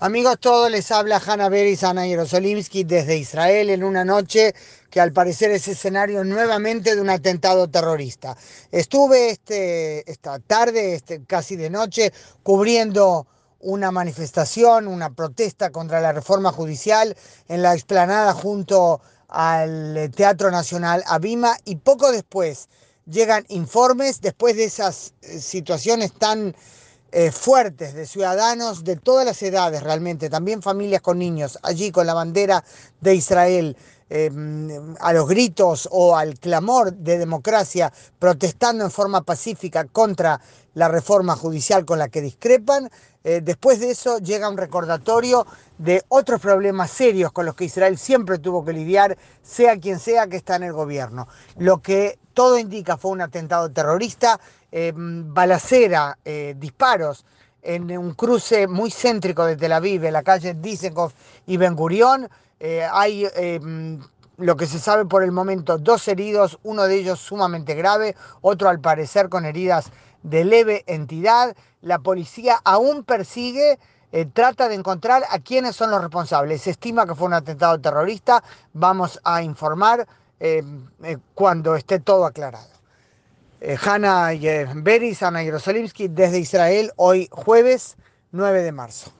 Amigos todos, les habla Hanna Beris, Ana Yerosolimsky desde Israel en una noche que al parecer es escenario nuevamente de un atentado terrorista. Estuve este, esta tarde, este, casi de noche, cubriendo una manifestación, una protesta contra la reforma judicial en la explanada junto al Teatro Nacional Abima y poco después llegan informes, después de esas eh, situaciones tan eh, fuertes de ciudadanos de todas las edades realmente, también familias con niños, allí con la bandera de Israel. Eh, a los gritos o al clamor de democracia, protestando en forma pacífica contra la reforma judicial con la que discrepan. Eh, después de eso llega un recordatorio de otros problemas serios con los que Israel siempre tuvo que lidiar, sea quien sea que está en el gobierno. Lo que todo indica fue un atentado terrorista, eh, balacera, disparos en un cruce muy céntrico de Tel Aviv, en la calle Dizengoff y Ben Gurión. Eh, hay eh, lo que se sabe por el momento, dos heridos, uno de ellos sumamente grave, otro al parecer con heridas de leve entidad. La policía aún persigue, eh, trata de encontrar a quiénes son los responsables. Se estima que fue un atentado terrorista. Vamos a informar cuando esté todo aclarado. Hanna Beris, Ana Yerosolimsky, desde Israel, hoy jueves 9 de marzo.